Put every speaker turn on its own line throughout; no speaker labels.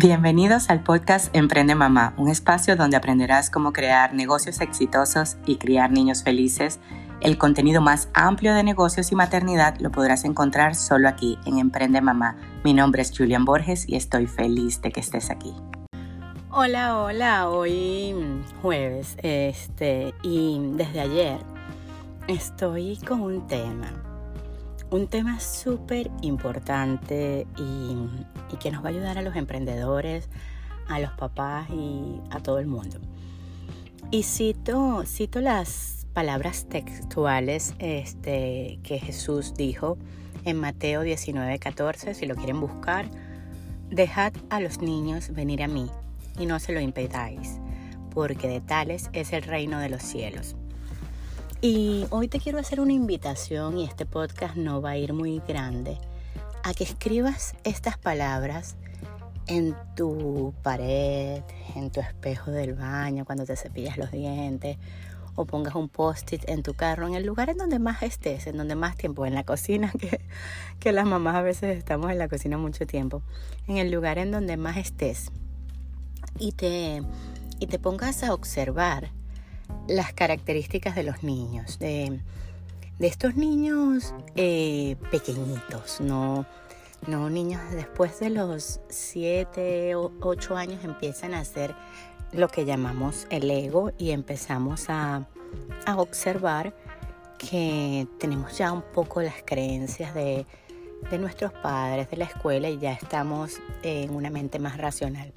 Bienvenidos al podcast Emprende Mamá, un espacio donde aprenderás cómo crear negocios exitosos y criar niños felices. El contenido más amplio de negocios y maternidad lo podrás encontrar solo aquí en Emprende Mamá. Mi nombre es Julian Borges y estoy feliz de que estés aquí.
Hola, hola, hoy jueves, este, y desde ayer estoy con un tema un tema súper importante y, que nos va a ayudar a los emprendedores, a los papás y a todo el mundo. Y cito, cito las palabras textuales este, que Jesús dijo en Mateo 19, 14, si lo quieren buscar, dejad a los niños venir a mí y no se lo impedáis, porque de tales es el reino de los cielos. Y hoy te quiero hacer una invitación y este podcast no va a ir muy grande a que escribas estas palabras en tu pared, en tu espejo del baño, cuando te cepillas los dientes, o pongas un post-it en tu carro, en el lugar en donde más estés, en donde más tiempo, en la cocina, que, que las mamás a veces estamos en la cocina mucho tiempo, en el lugar en donde más estés, y te, y te pongas a observar las características de los niños, de, estos niños eh, pequeñitos, no, no niños después de los 7 o 8 años empiezan a hacer lo que llamamos el ego y empezamos a, a observar que tenemos ya un poco las creencias de, de nuestros padres, de la escuela y ya estamos en una mente más racional,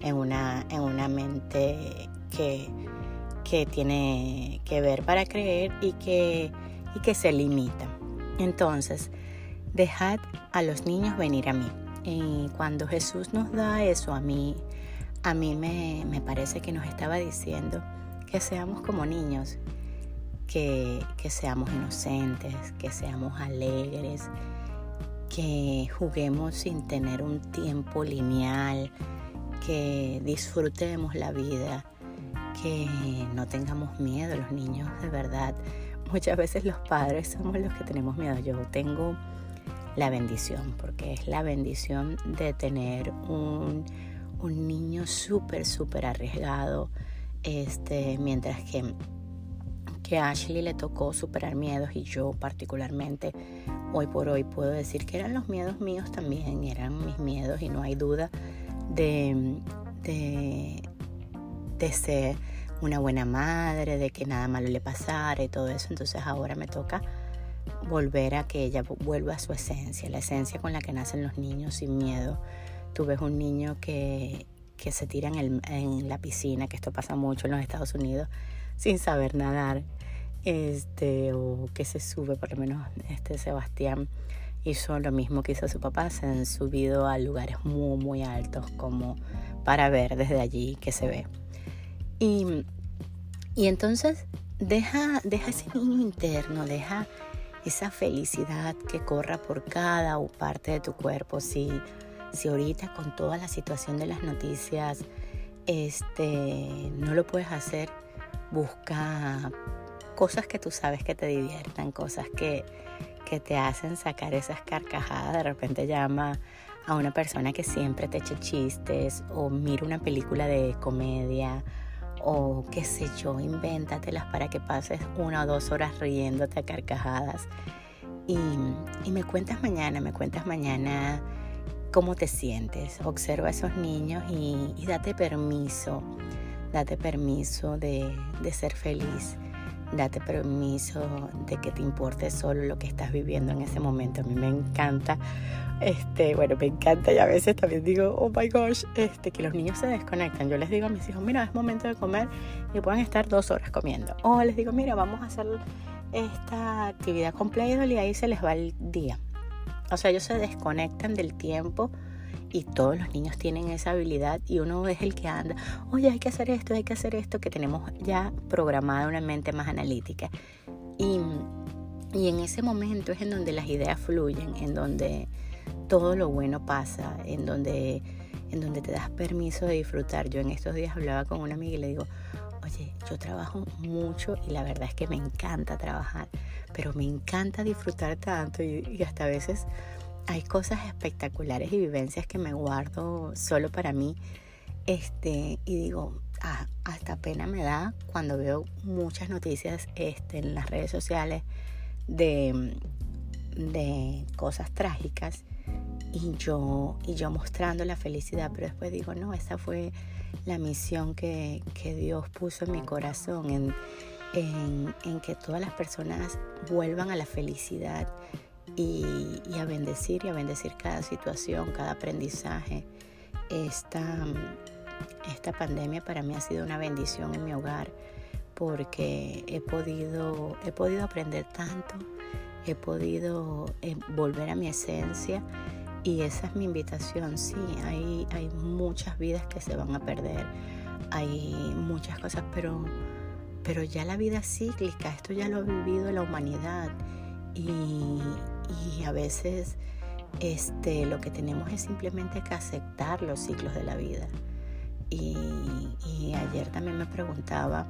en una, en una mente que que tiene que ver para creer y que, y que se limita. Entonces, dejad a los niños venir a mí. Y cuando Jesús nos da eso a mí, a mí me, me parece que nos estaba diciendo que seamos como niños, que, que seamos inocentes, que seamos alegres, que juguemos sin tener un tiempo lineal, que disfrutemos la vida que no tengamos miedo los niños, de verdad. Muchas veces los padres somos los que tenemos miedo. Yo tengo la bendición, porque es la bendición de tener un, un niño súper, súper arriesgado, este, mientras que, que a Ashley le tocó superar miedos y yo particularmente hoy por hoy puedo decir que eran los miedos míos también, eran mis miedos y no hay duda de, de, de ser una buena madre, de que nada malo le pasara y todo eso. Entonces ahora me toca volver a que ella vuelva a su esencia, la esencia con la que nacen los niños sin miedo. Tú ves un niño que, que se tira en, en, la piscina, que esto pasa mucho en los Estados Unidos, sin saber nadar, este, o que se sube, por lo menos este Sebastián hizo lo mismo que hizo su papá, se han subido a lugares muy, muy altos como para ver desde allí que se ve. Y, entonces deja, deja ese niño interno, deja esa felicidad que corra por cada parte de tu cuerpo. Si, si ahorita con toda la situación de las noticias este, no lo puedes hacer, busca cosas que tú sabes que te diviertan, cosas que, que te hacen sacar esas carcajadas. De repente llama a una persona que siempre te eche chistes o mira una película de comedia o qué sé yo, invéntatelas para que pases una o dos horas riéndote a carcajadas. Y, me cuentas mañana, me cuentas mañana cómo te sientes. Observa a esos niños y, date permiso, date permiso de, de ser feliz. Date permiso de que te importe solo lo que estás viviendo en ese momento. A mí me encanta este, bueno, me encanta y a veces también digo, oh my gosh, este, que los niños se desconectan. Yo les digo a mis hijos, mira, es momento de comer y puedan estar dos horas comiendo. O les digo, mira, vamos a hacer esta actividad con Play-Doh y ahí se les va el día. O sea, ellos se desconectan del tiempo y todos los niños tienen esa habilidad y uno es el que anda, oye, hay que hacer esto, hay que hacer esto, que tenemos ya programada una mente más analítica. Y, y en ese momento es en donde las ideas fluyen, en donde todo lo bueno pasa, en donde, en donde te das permiso de disfrutar. Yo en estos días hablaba con una amiga y le digo, oye, yo trabajo mucho y la verdad es que me encanta trabajar, pero me encanta disfrutar tanto y, hasta a veces hay cosas espectaculares y vivencias que me guardo solo para mí. Este, y digo, ah, hasta pena me da cuando veo muchas noticias este, en las redes sociales de, de cosas trágicas y yo, y yo mostrando la felicidad, pero después digo, no, esa fue la misión que, que Dios puso en mi corazón, en, en, en, que todas las personas vuelvan a la felicidad y, y, a bendecir y a bendecir cada situación, cada aprendizaje. Esta, esta pandemia para mí ha sido una bendición en mi hogar porque he podido, he podido aprender tanto, he podido eh, volver a mi esencia y esa es mi invitación, sí, hay, hay muchas vidas que se van a perder, hay muchas cosas, pero, pero ya la vida es cíclica, esto ya lo ha vivido la humanidad y, y a veces este, lo que tenemos es simplemente que aceptar los ciclos de la vida. Y, ayer también me preguntaba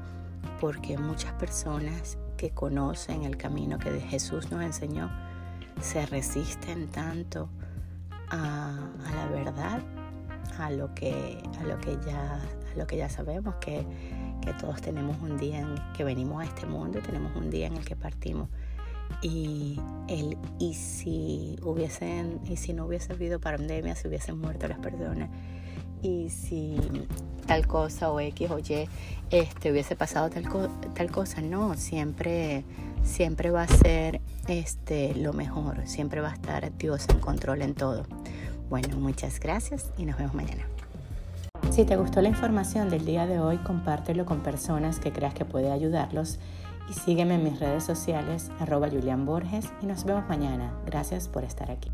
por qué muchas personas que conocen el camino que Jesús nos enseñó se resisten tanto a, la verdad, a lo que, a lo que, ya, lo que ya sabemos, que, que todos tenemos un día en que venimos a este mundo y tenemos un día en el que partimos. Y, el, y, si hubiesen, y si no hubiese habido pandemia, si hubiesen muerto las personas, y si tal cosa o X o Y este, hubiese pasado tal, tal cosa, no, siempre, siempre va a ser este, lo mejor, siempre va a estar Dios en control en todo. Bueno, muchas gracias y nos vemos mañana.
Si te gustó la información del día de hoy, compártelo con personas que creas que puede ayudarlos y sígueme en mis redes sociales arroba Julián Borges y nos vemos mañana. Gracias por estar aquí.